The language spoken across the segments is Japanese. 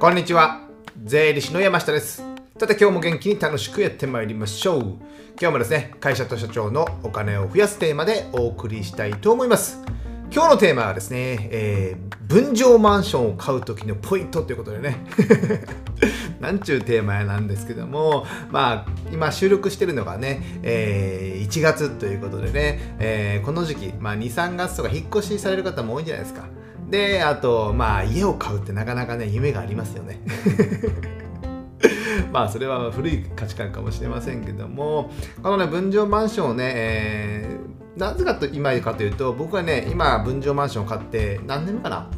こんにちは。税理士の山下です。さて今日も元気に楽しくやってまいりましょう。今日もですね会社と社長のお金を増やすテーマでお送りしたいと思います。今日のテーマはですね、えー、分譲マンションを買う時のポイントということでね。なんちゅうテーマやなんですけどもまあ今収録してるのがね、えー、1月ということでね、えー、この時期、まあ、23月とか引っ越しされる方も多いんじゃないですか。であとまあ家を買うってなかなかね夢がありますよね。まあそれは古い価値観かもしれませんけどもこのね分譲マンションをね、えー、なぜかと今かというと僕はね今分譲マンションを買って何年目かな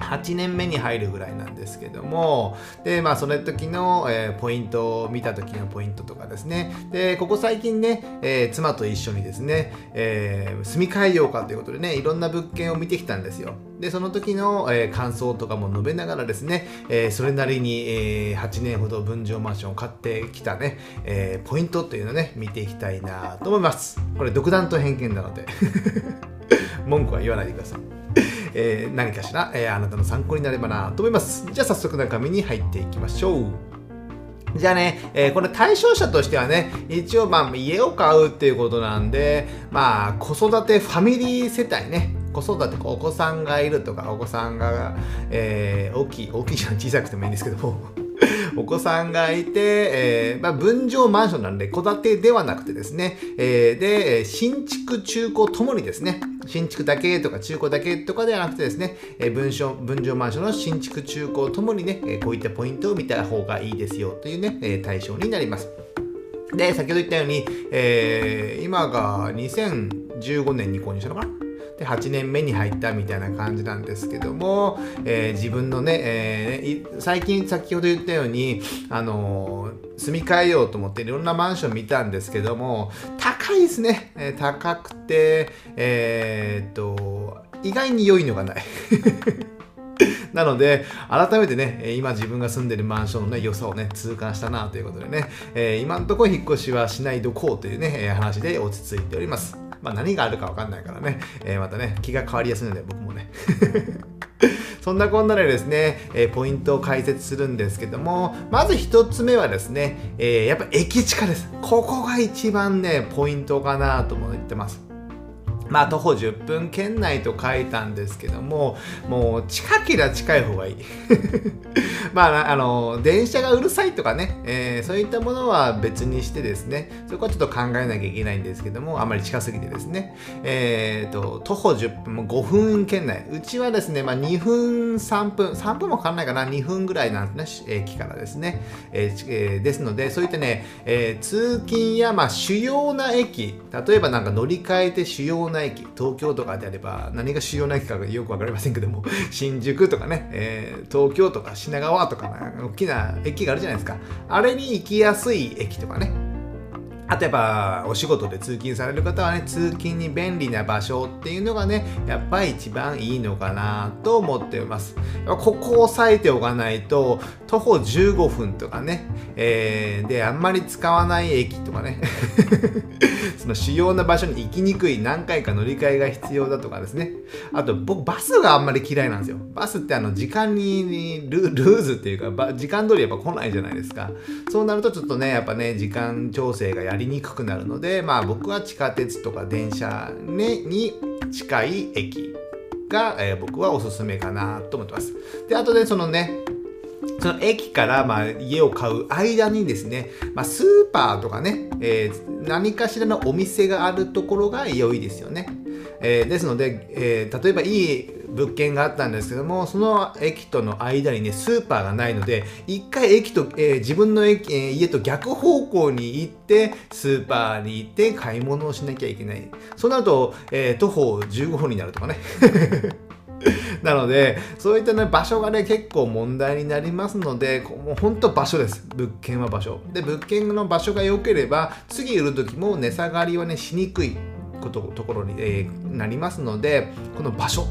8年目に入るぐらいなんですけどもでまあその時の、えー、ポイントを見た時のポイントとかですね。でここ最近ね、えー、妻と一緒にですね、えー、住み替えようかということでねいろんな物件を見てきたんですよ。でその時の、え、感想とかも述べながらですね、え、それなりに、え、8年ほど分譲マンションを買ってきたね、え、ポイントというのをね見ていきたいなと思います。これ独断と偏見なので。文句は言わないでください。えー、何かしら、えー、あなたの参考になればなと思います。じゃあ早速中身に入っていきましょう。じゃあね、えー、この対象者としてはね、一応まあ家を買うっていうことなんで、まあ子育てファミリー世帯ね、子育てお子さんがいるとか、お子さんが、えー、大きい、大きいじゃん、小さくてもいいんですけども、お子さんがいて、えー、まあ、分譲マンションなんで、戸建てではなくてですね、えー、で、新築、中古ともにですね、新築だけとか中古だけとかではなくてですね、え分譲分譲マンションの新築、中古ともにね、えこういったポイントを見た方がいいですよというね、え対象になります。で、先ほど言ったように、えー、今が2015年に購入したのかな？で8年目に入ったみたいな感じなんですけども、えー、自分のね、えー、最近先ほど言ったように、あのー、住み替えようと思っていろんなマンション見たんですけども高いですね、えー、高くてえー、っと意外に良いのがない なので、改めてね、今自分が住んでるマンションの、ね、良さをね、痛感したなということでね、えー、今んところ引っ越しはしないどこうというね、話で落ち着いております。まあ何があるか分かんないからね、えー、またね、気が変わりやすいので、僕もね。そんなこんなでですね、えー、ポイントを解説するんですけども、まず一つ目はですね、えー、やっぱ駅地下です。ここが一番ね、ポイントかなと思ってます。まあ徒歩10分圏内と書いたんですけどももう近ければ近い方がいい。まああの電車がうるさいとかね、えー、そういったものは別にしてですねそこはちょっと考えなきゃいけないんですけどもあまり近すぎてですね。えっ、ー、と徒歩10分も5分圏内。うちはですね、まあ、2分3分3分もかかんないかな2分ぐらいなんですね駅からですね、えーえー、ですのでそういったね、えー、通勤やまあ主要な駅例えばなんか乗り換えて主要なな駅東京とかであれば何が主要な駅かよく分かりませんけども 新宿とかね、えー、東京とか品川とか、大きな駅があるじゃないですか。あれに行きやすい駅とかね。あとやっぱお仕事で通勤される方はね通勤に便利な場所っていうのがねやっぱり一番いいのかなと思っています。ここを押さえておかないと徒歩15分とかね、えー、であんまり使わない駅とかね。その主要な場所に行きにくい何回か乗り換えが必要だとかですね。あと僕バスがあんまり嫌いなんですよ。バスってあの時間にルーズっていうか時間通りやっぱ来ないじゃないですか。そうなるとちょっとねやっぱね時間調整がやりにくくなるので、まあ僕は地下鉄とか電車、に近い駅が、えー、僕はおすすめかなと思ってます。で、あとでそのね、その駅からまあ家を買う間にですね、まあ、スーパーとかね、えー、何かしらのお店があるところが良いですよね。えー、ですので、えー、例えばいい物件があったんですけどもその駅との間にねスーパーがないので一回駅と、えー、自分の駅、えー、家と逆方向に行ってスーパーに行って買い物をしなきゃいけないそうなると、えー、徒歩15分になるとかね なので、そういったね、場所がね、結構問題になりますので、もうほんと場所です。物件は場所。で、物件の場所が良ければ、次売る時も値下がりはね、しにくいことところに、えー、なりますのでこの場所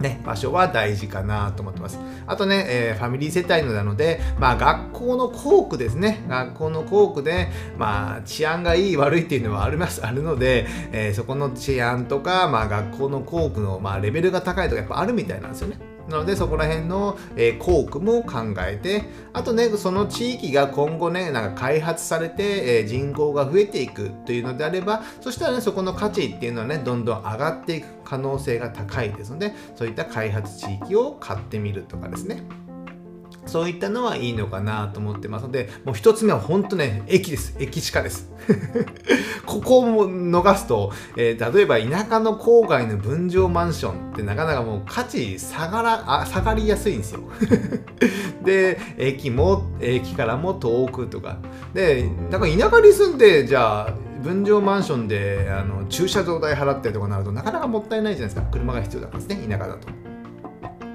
ね、場所は大事かなと思ってます。あとね、えー、ファミリー世帯のなので、まあ学校の校区ですね。学校の校区で、まあ治安がいい悪いっていうのはあります、あるので、えー、そこの治安とか、まあ学校の校区の、まあ、レベルが高いとかやっぱあるみたいなんですよね。なのでそこら辺の、えー、校区も考えてあとねその地域が今後ねなんか開発されて、えー、人口が増えていくというのであればそしたらねそこの価値っていうのはねどんどん上がっていく可能性が高いですのでそういった開発地域を買ってみるとかですね。そういったのはいいのかなと思ってますので、もう一つ目は本当ね、駅です。駅地下です。ここを逃すと、えー、例えば田舎の郊外の分譲マンションってなかなかもう価値下がらあ下がりやすいんですよ。で、駅も、駅からも遠くとか。で、だか田舎に住んで、じゃあ、分譲マンションであの駐車場代払ってとかなるとなかなかもったいないじゃないですか車が必要だからですね田舎だと。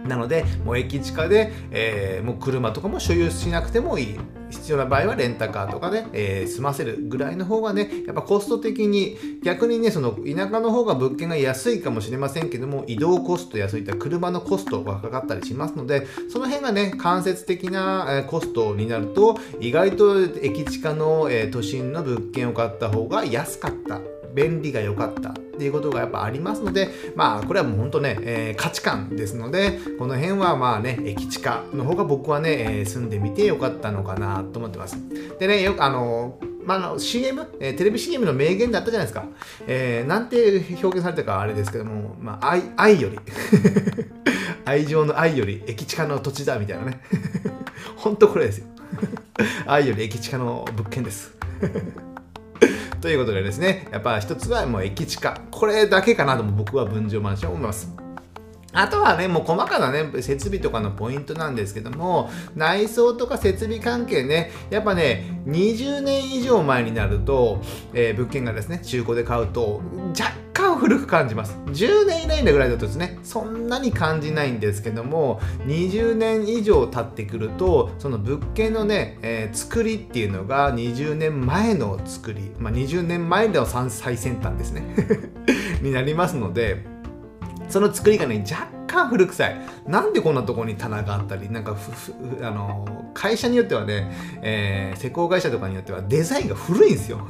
なので、もう駅近で、えー、もう車とかも所有しなくてもいい。必要な場合はレンタカーとかで、えー、済ませるぐらいの方がね、やっぱコスト的に、逆にね、その田舎の方が物件が安いかもしれませんけども、移動コストやそういった車のコストがかかったりしますので、その辺がね、間接的な、コストになると、意外と駅近の、え都心の物件を買った方が安かった便利が良かったっていうことがやっぱありますので、まあこれはもう本当ね、えー、価値観ですので、この辺はまあね、駅地下の方が僕はね、えー、住んでみてよかったのかなと思ってます。でね、よくあのまあ、の CM、えー、テレビ CM の名言だったじゃないですか。えー、なんて表現されたかあれですけども、まあ、愛愛より 愛情の愛より駅地下の土地だみたいなね。本当これですよ。愛より駅地下の物件です。ということでですね、やっぱ一つはもう駅地下。これだけかなと僕は分譲マンション思います。あとはね、もう細かなね、設備とかのポイントなんですけども、内装とか設備関係ね、やっぱね、20年以上前になると、えー、物件がですね、中古で買うと、若干古く感じます。10年以内ぐらいだとですね、そんなに感じないんですけども、20年以上経ってくると、その物件のね、えー、作りっていうのが20年前の作り、まあ、20年前の最先端ですね、になりますので、その作りがね、若干古臭い。なんでこんなとこに棚があったり、なんかあの会社によってはね、えー、施工会社とかによってはデザインが古いんですよ。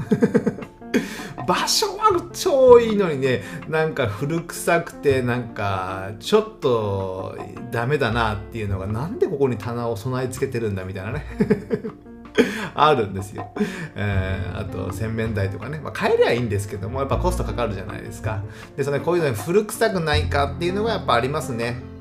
場所は超いいのにね、なんか古臭くて、なんかちょっとダメだなっていうのが、なんでここに棚を備え付けてるんだみたいなね。あるんですよ。えー、あと洗面台とかね、まあ、変えりゃいいんですけどもやっぱコストかかるじゃないですか。でそれこういうのに古臭くないかっていうのがやっぱありますね。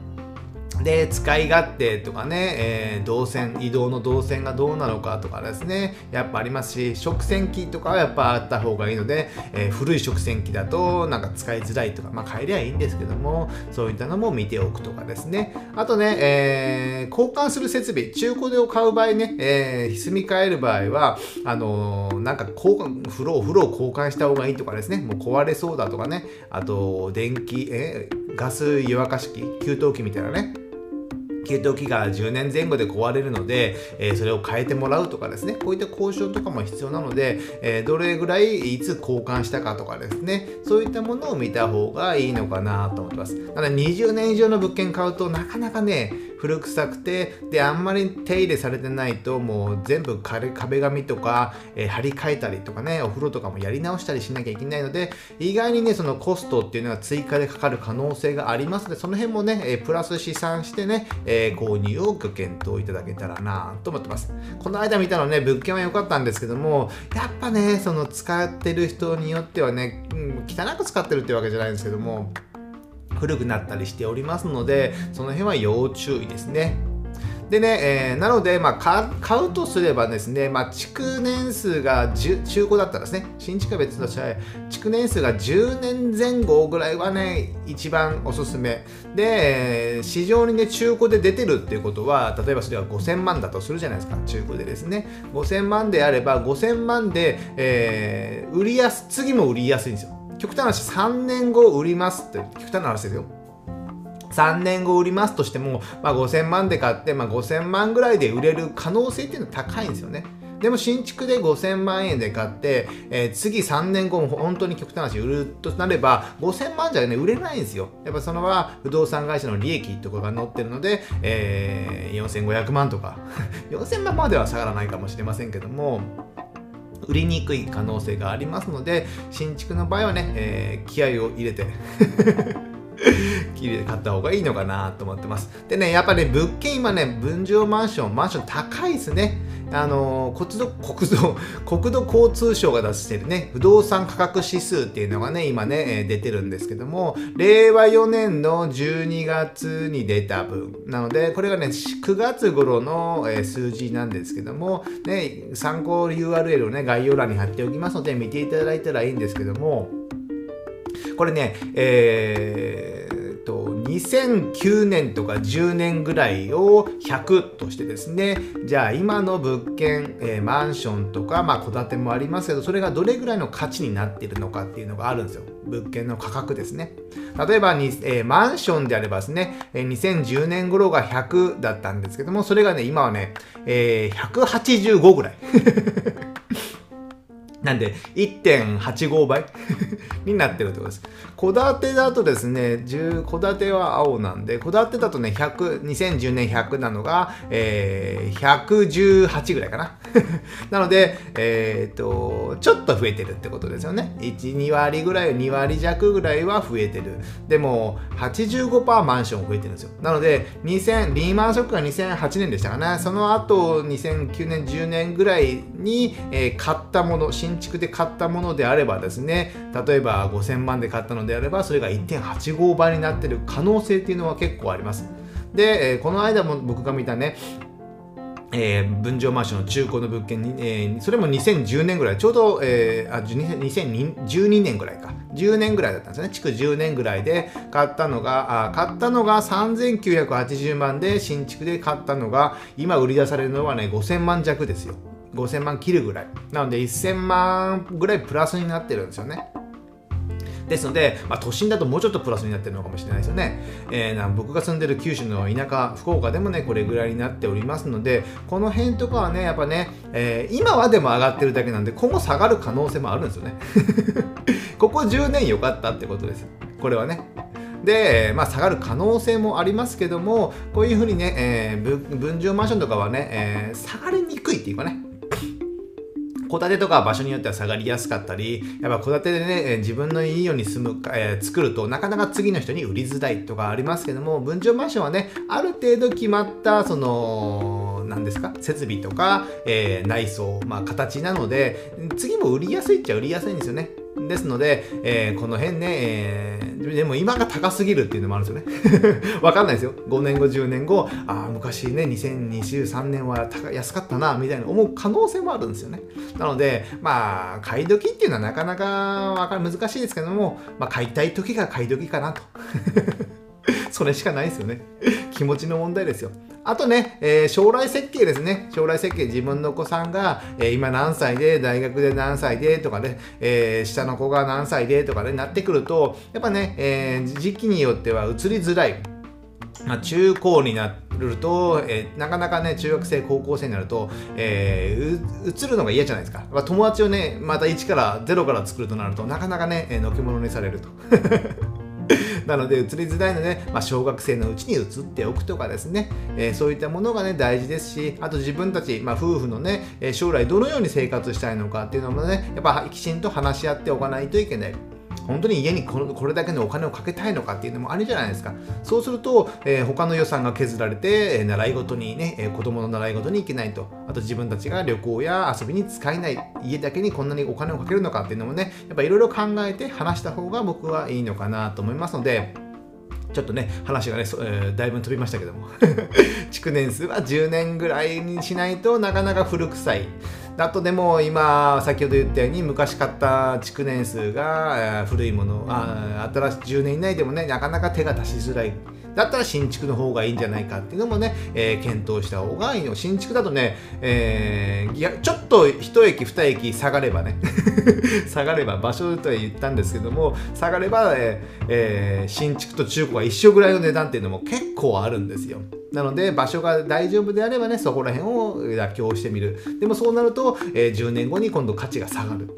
で、使い勝手とかね、えー、動線、移動の動線がどうなのかとかですね、やっぱありますし、食洗機とかはやっぱあった方がいいので、えー、古い食洗機だとなんか使いづらいとか、まあ変えりゃいいんですけども、そういったのも見ておくとかですね。あとね、えー、交換する設備、中古でを買う場合ね、えー、住み替える場合は、あのー、なんか交換、風呂、風呂を交換した方がいいとかですね、もう壊れそうだとかね、あと、電気、え、ガス湯沸かし器、給湯器みたいなね、給湯器が10年前後で壊れるので、えー、それを変えてもらうとかですね、こういった交渉とかも必要なので、えー、どれぐらいいつ交換したかとかですね、そういったものを見た方がいいのかなと思ってます。ただ20年以上の物件買うとなかなかね、古臭くて、で、あんまり手入れされてないと、もう全部壁紙とか、えー、張り替えたりとかね、お風呂とかもやり直したりしなきゃいけないので、意外にね、そのコストっていうのが追加でかかる可能性がありますので、その辺もね、えプラス試算してね、えー、購入をご検討いただけたらなと思ってます。この間見たのね、物件は良かったんですけども、やっぱね、その使ってる人によってはね、うん、汚く使ってるってわけじゃないんですけども、古くなったりしておりますので、その辺は要注意ですね。でね、えー、なので、まあ、買うとすればですね、まあ、築年数が10中古だったらですね、新築は別として、築年数が10年前後ぐらいはね、一番おすすめ。で、市場にね、中古で出てるっていうことは、例えばそれは5000万だとするじゃないですか、中古でですね。5000万であれば、5000万で、えー、売りやす、次も売りやすいんですよ。極端な話3年後売りますって極端な話ですよ。3年後売りますとしても、まあ、5000万で買って、まあ、5000万ぐらいで売れる可能性っていうのは高いんですよね。でも新築で5000万円で買って、えー、次3年後も本当に極端な話売るとなれば5000万じゃね売れないんですよ。やっぱそのは不動産会社の利益とかが載ってるので、えー、4500万とか。4000万までは下がらないかもしれませんけども売りにくい可能性がありますので新築の場合はね、えー、気合を入れて 綺麗で買った方がいいのかなと思ってます。でねやっぱり、ね、物件今ね分譲マンションマンション高いですね。あの国土国土国土交通省が出してるね不動産価格指数っていうのがね今ね出てるんですけども令和4年の12月に出た分。なのでこれがね9月頃の数字なんですけどもね参考 URL をね概要欄に貼っておきますので見ていただいたらいいんですけどもこれね、えー、2009年とか10年ぐらいを100としてですねじゃあ今の物件、えー、マンションとかまあ戸建てもありますけどそれがどれぐらいの価値になっているのかっていうのがあるんですよ。物件の価格ですね。例えばに、えー、マンションであればですね、えー、2010年頃が100だったんですけどもそれがね今はね、えー、185ぐらい。なんで1.85倍 になってるってことです。戸建てだとですね、戸建ては青なんで、戸建てだとね、100、2010年100なのが、えー、118ぐらいかな。なので、えっ、と、ちょっと増えてるってことですよね。1、2割ぐらい、2割弱ぐらいは増えてる。でも、85%マンション増えてるんですよ。なので、2000、リーマンショックが2008年でしたかね。その後、2009年、10年ぐらいに、えー、買ったもの、新新築で買ったものであればですね例えば5000万で買ったのであればそれが1.85倍になってる可能性っていうのは結構あります。で、この間も僕が見たねえー、分譲マンションの中古の物件に、えー、それも2010年ぐらい、ちょうど、えー、あ2012年ぐらいか、10年ぐらいだったんですね、築10年ぐらいで買ったのが、あ買ったのが3980万で、新築で買ったのが、今売り出されるのはね、5000万弱ですよ。5000万切るぐらい。なので1000万ぐらいプラスになってるんですよね。ですので、まあ、都心だともうちょっとプラスになってるのかもしれないですよね。えー、僕が住んでる九州の田舎、福岡でもね、これぐらいになっておりますので、この辺とかはね、やっぱね、えー、今はでも上がってるだけなんで、今後下がる可能性もあるんですよね。ここ10年良かったってことです。これはね。で、まあ、下がる可能性もありますけども、こういうふうにね、えー、分譲マンションとかはね、えー、下がりにくいっていうかね、戸建てとか場所によっては下がりやすかったり、やっぱ戸建てでね、自分のいいように住む、えー、作るとなかなか次の人に売りづらいとかありますけども、分譲マンションはね、ある程度決まった、その、何ですか、設備とか、えー、内装、まあ形なので、次も売りやすいっちゃ売りやすいんですよね。ですので、えー、この辺ね、えー、でも今が高すぎるっていうのもあるんですよね。わかんないですよ。5年後、10年後、ああ、昔ね、2023年は安かったな、みたいな思う可能性もあるんですよね。なので、まあ、買い時っていうのはなかなかか難しいですけども、まあ、買いたい時が買い時かなと。それしかないですよね。気持ちの問題ですよ。あとね、えー、将来設計ですね。将来設計、自分のお子さんが、えー、今何歳で、大学で何歳でとかね、えー、下の子が何歳でとかね、なってくると、やっぱね、え時期によっては移りづらい。まあ、中高になると、えー、なかなかね、中学生、高校生になると、えー、移るのが嫌じゃないですか。まあ、友達をね、また1から、0から作るとなると、なかなかね、えー、のけ者にされると。なので移りづらいので、まあ、小学生のうちに移っておくとかですね、えー、そういったものがね大事ですしあと自分たち、まあ、夫婦のね将来どのように生活したいのかっていうのもねやっぱきちんと話し合っておかないといけない。本当に家にこのこれだけのお金をかけたいのかっていうのもあるじゃないですか。そうすると、えー、他の予算が削られて、え、習い事にね、えー、子供の習い事に行けないと。あと自分たちが旅行や遊びに使えない。家だけにこんなにお金をかけるのかっていうのもね、やっぱいろいろ考えて話した方が僕はいいのかなと思いますので、ちょっとね、話がね、えー、だいぶ飛びましたけども。築年数は10年ぐらいにしないとなかなか古臭い。あとでも今先ほど言ったように昔買った築年数が古いものあ新しい10年以内でもねなかなか手が出しづらいだったら新築の方がいいんじゃないかっていうのもね、えー、検討した方がいいの。新築だとね、えー、いやちょっと一駅二駅下がればね 下がれば場所とは言ったんですけども下がれば、えー、新築と中古が一緒ぐらいの値段っていうのも結構あるんですよ。なので場所が大丈夫であればねそこら辺を妥協してみる。でもそうなると、えー、10年後に今度価値が下がる。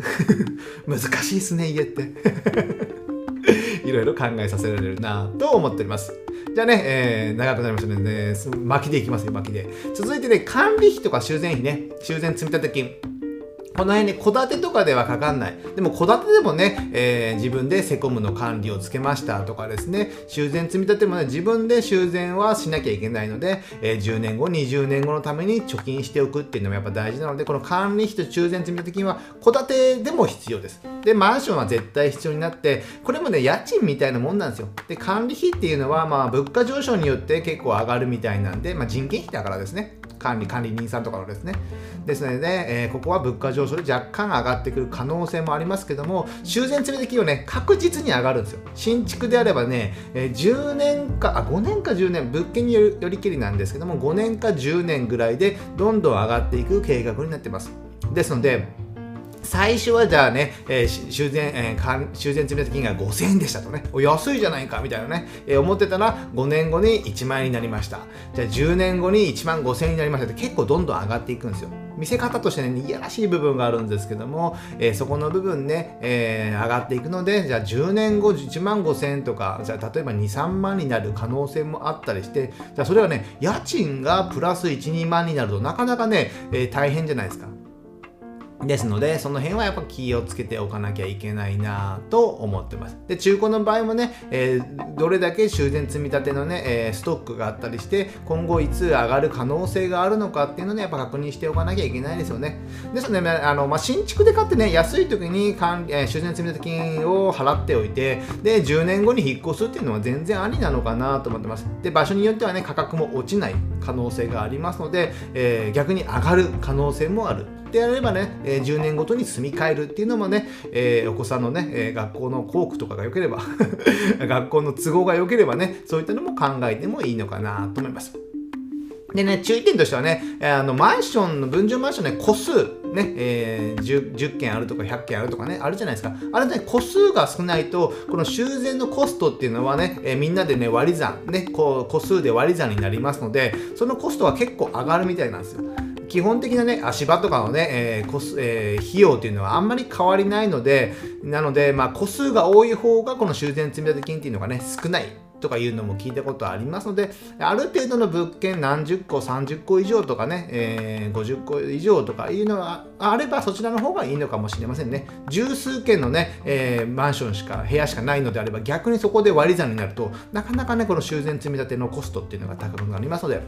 難しいですね家って。いろいろ考えさせられるなと思っております。じゃあね、えー、長くなりましたので、ね、巻きでいきますよ巻きで。続いてね管理費とか修繕費ね。修繕積立金。この辺に戸建てとかではかかんない。でも戸建てでもね、えー、自分でセコムの管理をつけましたとかですね、修繕積み立てもね、自分で修繕はしなきゃいけないので、えー、10年後、20年後のために貯金しておくっていうのもやっぱ大事なので、この管理費と修繕積み立て金は戸建てでも必要です。で、マンションは絶対必要になって、これもね、家賃みたいなもんなんですよ。で、管理費っていうのは、まあ、物価上昇によって結構上がるみたいなんで、まあ、人件費だからですね。管理管理人さんとかのですね。ですので、ね、えー、ここは物価上昇で若干上がってくる可能性もありますけども修繕積立金はね確実に上がるんですよ。新築であればね、えー、10年かあ5年か10年物件によりきりなんですけども5年か10年ぐらいでどんどん上がっていく計画になってます。ですので最初はじゃあね、えー、修繕、えー、修繕積立金が5000円でしたとね、お安いじゃないかみたいなね、えー、思ってたら5年後に1万円になりました。じゃあ10年後に1万5000円になりましたって結構どんどん上がっていくんですよ。見せ方としてね、いやらしい部分があるんですけども、えー、そこの部分ね、えー、上がっていくので、じゃあ10年後1万5000円とか、じゃあ例えば2、3万になる可能性もあったりして、じゃあそれはね、家賃がプラス1、2万になるとなかなかね、えー、大変じゃないですか。ですので、その辺はやっぱ気をつけておかなきゃいけないなと思ってます。で、中古の場合もね、えー、どれだけ修繕積み立てのね、えー、ストックがあったりして、今後いつ上がる可能性があるのかっていうのね、やっぱ確認しておかなきゃいけないですよね。ですので、あのまあ、新築で買ってね、安い時に管えー、修繕積立金を払っておいて、で、10年後に引っ越すっていうのは全然ありなのかなと思ってます。で、場所によってはね、価格も落ちない可能性がありますので、え逆に上がる可能性もある。であればね、え10年ごとに住み替えるっていうのもね、えー、お子さんのね、え学校の校区とかが良ければ 学校の都合が良ければね、そういったのも考えてもいいのかなと思います。でね、注意点としてはね、あのマンションの分譲マンションね、個数、ね、えー、10, 10件あるとか100件あるとかね、あるじゃないですか。あれね、個数が少ないと、この修繕のコストっていうのはね、えー、みんなでね、割り算、ね、こう個数で割り算になりますので、そのコストは結構上がるみたいなんですよ。基本的なね、足場とかのね、えーコスえー、費用っていうのはあんまり変わりないので、なので、まあ、個数が多い方がこの修繕積立金っていうのがね、少ないとかいうのも聞いたことありますので、ある程度の物件何十個、30個以上とかね、えー、50個以上とかいうのがあればそちらの方がいいのかもしれませんね。十数件のね、えー、マンションしか、部屋しかないのであれば逆にそこで割り算になると、なかなかね、この修繕積立のコストっていうのが高くなりますので、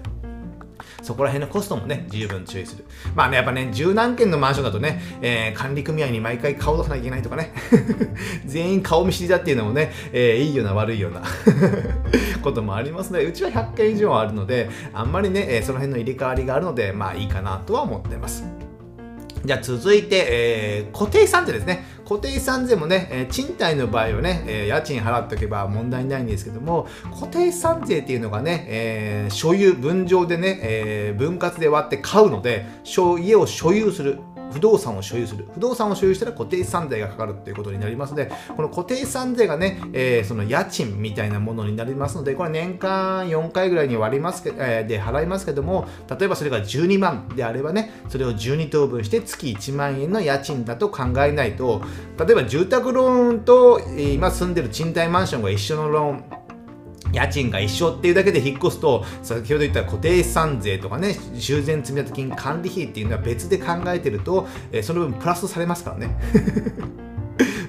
そこら辺のコストもね、十分注意する。まあね、やっぱね、十何件のマンションだとね、えー、管理組合に毎回顔出さなきゃいけないとかね、全員顔見知りだっていうのもね、えー、いいような悪いような こともありますので、うちは100件以上あるので、あんまりね、その辺の入れ替わりがあるので、まあいいかなとは思ってます。じゃあ続いて、えー、固定資産税ですね。固定資産税もね、えー、賃貸の場合はね、えー、家賃払っておけば問題ないんですけども、固定資産税っていうのがね、え、所有、分譲でね、え分割で割って買うので、家を所有する。不動産を所有する。不動産を所有したら固定資産税がかかるということになりますので、この固定資産税がね、えー、その家賃みたいなものになりますので、これ年間4回ぐらいに割りますけ、えー、で払いますけども、例えばそれが12万であればね、それを12等分して月1万円の家賃だと考えないと、例えば住宅ローンと今住んでる賃貸マンションが一緒のローン、家賃が一緒っていうだけで引っ越すと、先ほど言った固定資産税とかね、修繕積立金管理費っていうのは別で考えてると、え、その分プラスされますからね。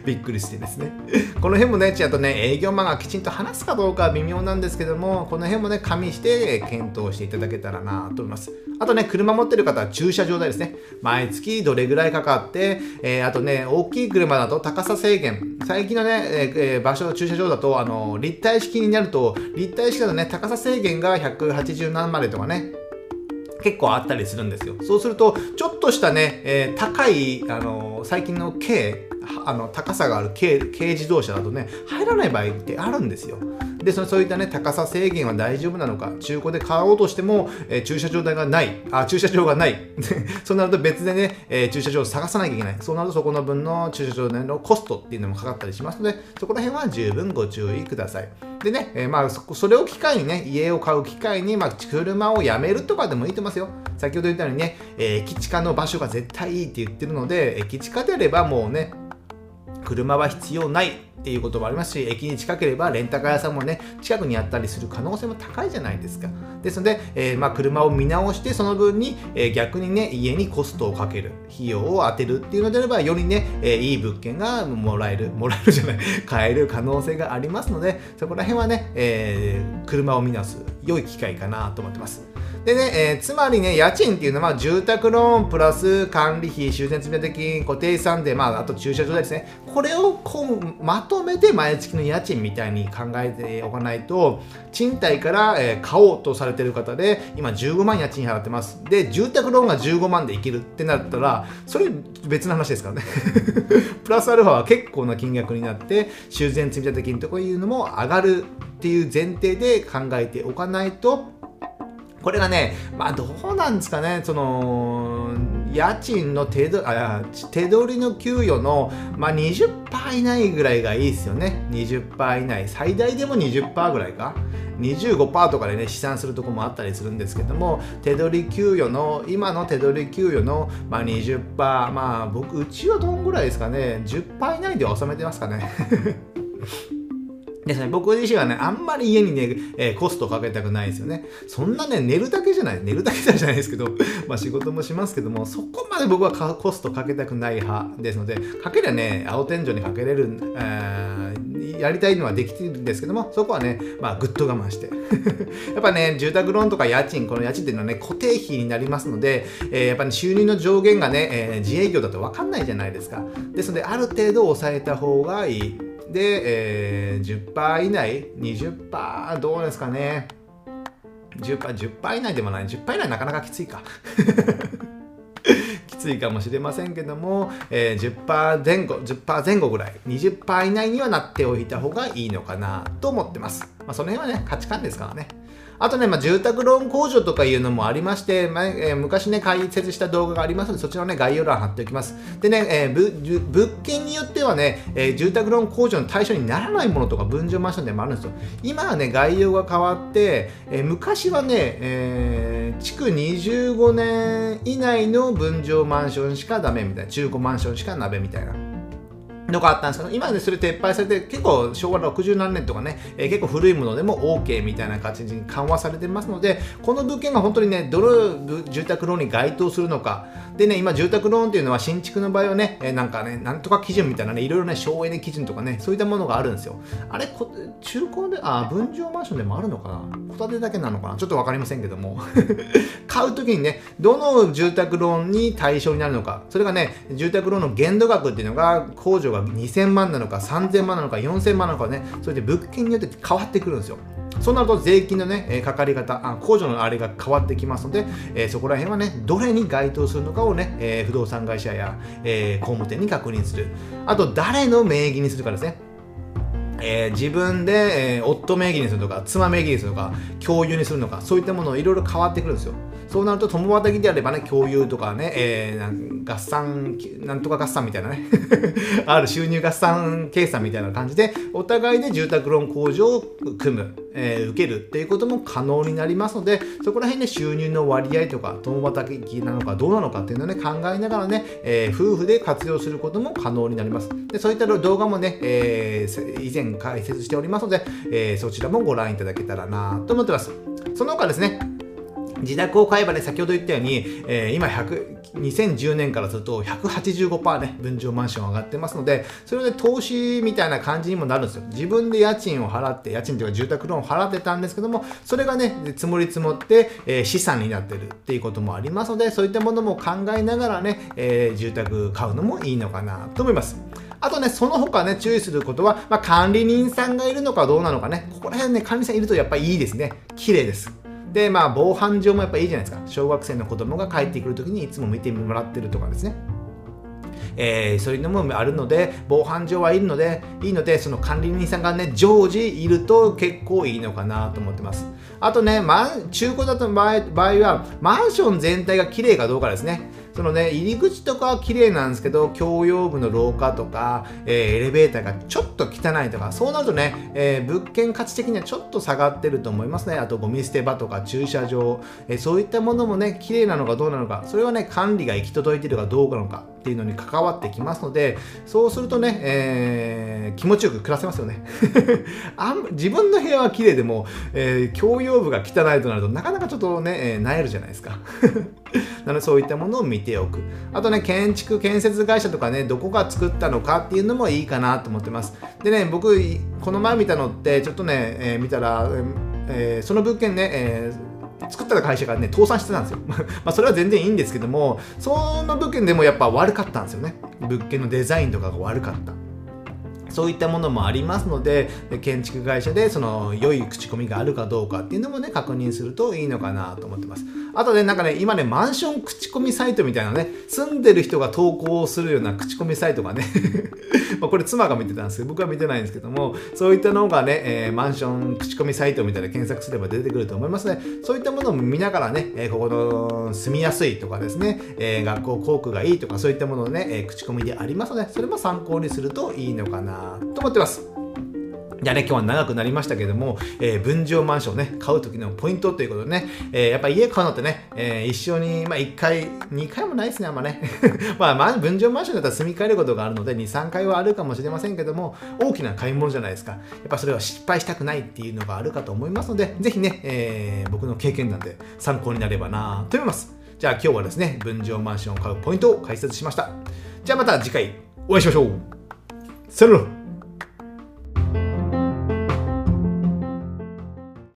びっくりしてですね。この辺もね、ちゃんとね、営業マンがきちんと話すかどうかは微妙なんですけども、この辺もね、加味して検討していただけたらなと思います。あとね、車持ってる方は駐車場代ですね。毎月どれぐらいかかって、えー、あとね、大きい車だと高さ制限。最近のね、えー、場所、駐車場だと、あの、立体式になると、立体式だとね、高さ制限が180何までとかね、結構あったりするんですよ。そうすると、ちょっとしたね、えー、高い、あの最近の軽、あの高さがある軽軽自動車だとね入らない場合ってあるんですよ。でそそういったね高さ制限は大丈夫なのか中古で買おうとしても、えー、駐車場代がない。あ駐車場がない。そうなると別でね、えー、駐車場を探さなきゃいけない。そうなるとそこの分の駐車場代のコストっていうのもかかったりしますのでそこら辺は十分ご注意ください。でね、えー、まあそれを機会にね家を買う機会に、まあ、車をやめるとかでもいいと思いますよ。先ほど言ったようにね、えー、駅地下の場所が絶対いいって言ってるので駅地下であればもうね車は必要ない。っていうこともありますし駅に近ければレンタカー屋さんもね近くにあったりする可能性も高いじゃないですか。ですので、えー、まあ、車を見直してその分に、えー、逆にね家にコストをかける費用を当てるっていうのであればよりね、えー、いい物件がもらえるもらえるじゃない 買える可能性がありますのでそこら辺はね、え車を見直す良い機会かなと思ってます。でね、えー、つまりね、家賃っていうのは住宅ローンプラス管理費、修繕積立金、固定資産で、まあ、あと駐車場代ですね。これをこうまとめて毎月の家賃みたいに考えておかないと、賃貸から、えー、買おうとされてる方で、今15万家賃払ってます。で、住宅ローンが15万でいけるってなったら、それ別の話ですからね。プラスアルファは結構な金額になって、修繕積立金とかいうのも上がるっていう前提で考えておかないと、これがね、まあどうなんですかね、その、家賃の手どあ手取りの給与の、まあ、20%以内ぐらいがいいですよね。20%以内。最大でも20%ぐらいか。25%とかでね試算するとこもあったりするんですけども手取り給与の今の手取り給与の、まあ、20%まあ僕うちはどんぐらいですかね10%以内で収めてますかねですね、僕自身はね、あんまり家にね、えー、コストかけたくないですよね。そんなね、寝るだけじゃない、寝るだけじゃないですけど、まあ仕事もしますけども、そこまで僕はコストかけたくない派ですので、かけりゃね、青天井にかけれる、えー、やりたいのはできてるんですけども、そこはね、まあぐっと我慢して。やっぱね、住宅ローンとか家賃、この家賃っていうのはね、固定費になりますので、えー、やっぱり、ね、収入の上限がね、え、自営業だと分かんないじゃないですか。ですので、ある程度抑えた方がいい。で、えー、10%以内、20%どうですかね。10%, 10以内でもない、10%以内なかなかきついか。きついかもしれませんけども、えー、10%前後、10%前後ぐらい、20%以内にはなっておいた方がいいのかなと思ってます。まあ、その辺はね、価値観ですからね。あとね、まあ、住宅ローン控除とかいうのもありまして、まあえー、昔ね、解説した動画がありますので、そちらのね、概要欄貼っておきます。でね、えー、物件によってはね、えー、住宅ローン控除の対象にならないものとか、分譲マンションでもあるんですよ。今はね、概要が変わって、えー、昔はね、えー、築25年以内の分譲マンションしかダメみたいな、中古マンションしかダメみたいな。のがあったんですけど、今でそれ撤廃されて、結構昭和60何年とかね、えー、結構古いものでも OK みたいな感じに緩和されてますので、この物件が本当にね、どの住宅ローンに該当するのか、でね、今住宅ローンっていうのは新築の場合はね、えー、なんかね、なんとか基準みたいなね、いろいろね、省エネ基準とかね、そういったものがあるんですよ。あれ、中古で、あ、分譲マンションでもあるのかな？戸建てだけなのかな？ちょっとわかりませんけども。買うときにね、どの住宅ローンに対象になるのか、それがね、住宅ローンの限度額っていうのが、控除が2000万なのか3000万なのか4000万なのかねそれで物件によって変わってくるんですよそうなると税金のね、えかかり方、あ控除のあれが変わってきますので、えー、そこら辺はね、どれに該当するのかをね、えー、不動産会社や、えー、工務店に確認する。あと、誰の名義にするかですね。えー、自分で、えー、夫名義にするのか妻名義にするのか共有にするのかそういったものいろいろ変わってくるんですよ。そうなると共働きであればね共有とかね、えー、合算なんとか合算みたいなね ある収入合算計算みたいな感じでお互いで住宅ローン控除を組む、えー、受けるっていうことも可能になりますのでそこら辺で、ね、収入の割合とか共働きなのかどうなのかっていうのをね考えながらね、えー、夫婦で活用することも可能になります。でそういった動画もね、えー、以前解説しておりますので、えー、そちらもご覧いただけたらなと思ってます。その他ですね、自宅を買えばね、先ほど言ったように、えー、今100、2010年からすると185%ね、分譲マンション上がってますので、それで投資みたいな感じにもなるんですよ。自分で家賃を払って、家賃というか住宅ローンを払ってたんですけども、それがね、積もり積もって、えー、資産になってるっていうこともありますので、そういったものも考えながらね、えー、住宅買うのもいいのかなと思います。あとね、その他ね、注意することは、まあ、管理人さんがいるのかどうなのかね、ここら辺ね、管理人さんいるとやっぱりいいですね。綺麗です。で、まあ、防犯上もやっぱいいじゃないですか。小学生の子供が帰ってくるときにいつも見てもらってるとかですね。えー、そういうのもあるので、防犯上はいるので、いいので、その管理人さんがね、常時いると結構いいのかなと思ってます。あとね、ま、中古だと場合場合は、マンション全体が綺麗かどうかですね。そのね、入り口とかは綺麗なんですけど、共用部の廊下とか、えー、エレベーターがちょっと汚いとか、そうなるとね、えー、物件価値的にはちょっと下がってると思いますね。あと、ゴミ捨て場とか駐車場、えー、そういったものもね、綺麗なのかどうなのか、それはね、管理が行き届いてるかどうかのか、っていうのに関わってきますのでそうするとね、えー、気持ちよく暮らせますよね。あん自分の部屋は綺麗でも、えー、共用部が汚いとなるとなかなかちょっとね、えー、萎えるじゃないですか。なのでそういったものを見ておく。あとね建築建設会社とかねどこが作ったのかっていうのもいいかなと思ってます。でね僕この前見たのってちょっとね、えー、見たら、えー、その物件ね、えー作った会社がね倒産してたんですよ。まあそれは全然いいんですけどもその物件でもやっぱ悪かったんですよね。物件のデザインとかが悪かった。そういったものもありますので建築会社でその良い口コミがあるかどうかっていうのもね確認するといいのかなと思ってます。あとねなんかね今ねマンション口コミサイトみたいなね住んでる人が投稿するような口コミサイトがね まこれ妻が見てたんですけど僕は見てないんですけどもそういったのがね、えー、マンション口コミサイトみたいな検索すれば出てくると思いますね。そういったものを見ながらね、え、ここの住みやすいとかですね、えー、学校校区がいいとかそういったものをね、え口コミでありますのでそれも参考にするといいのかなと思ってます。じゃあね、今日は長くなりましたけども、えー、分譲マンションね、買う時のポイントということでね、えー、やっぱ家買うのってね、えー、一緒に、まあ1回、2回もないですね、あんまね。まあ、まあ、分譲マンションだったら住み替えることがあるので、2、3回はあるかもしれませんけども、大きな買い物じゃないですか。やっぱそれは失敗したくないっていうのがあるかと思いますので、ぜひね、えー、僕の経験談で参考になればなと思います。じゃあ今日はですね、分譲マンションを買うポイントを解説しました。じゃあまた次回お会いしましょう。さよなら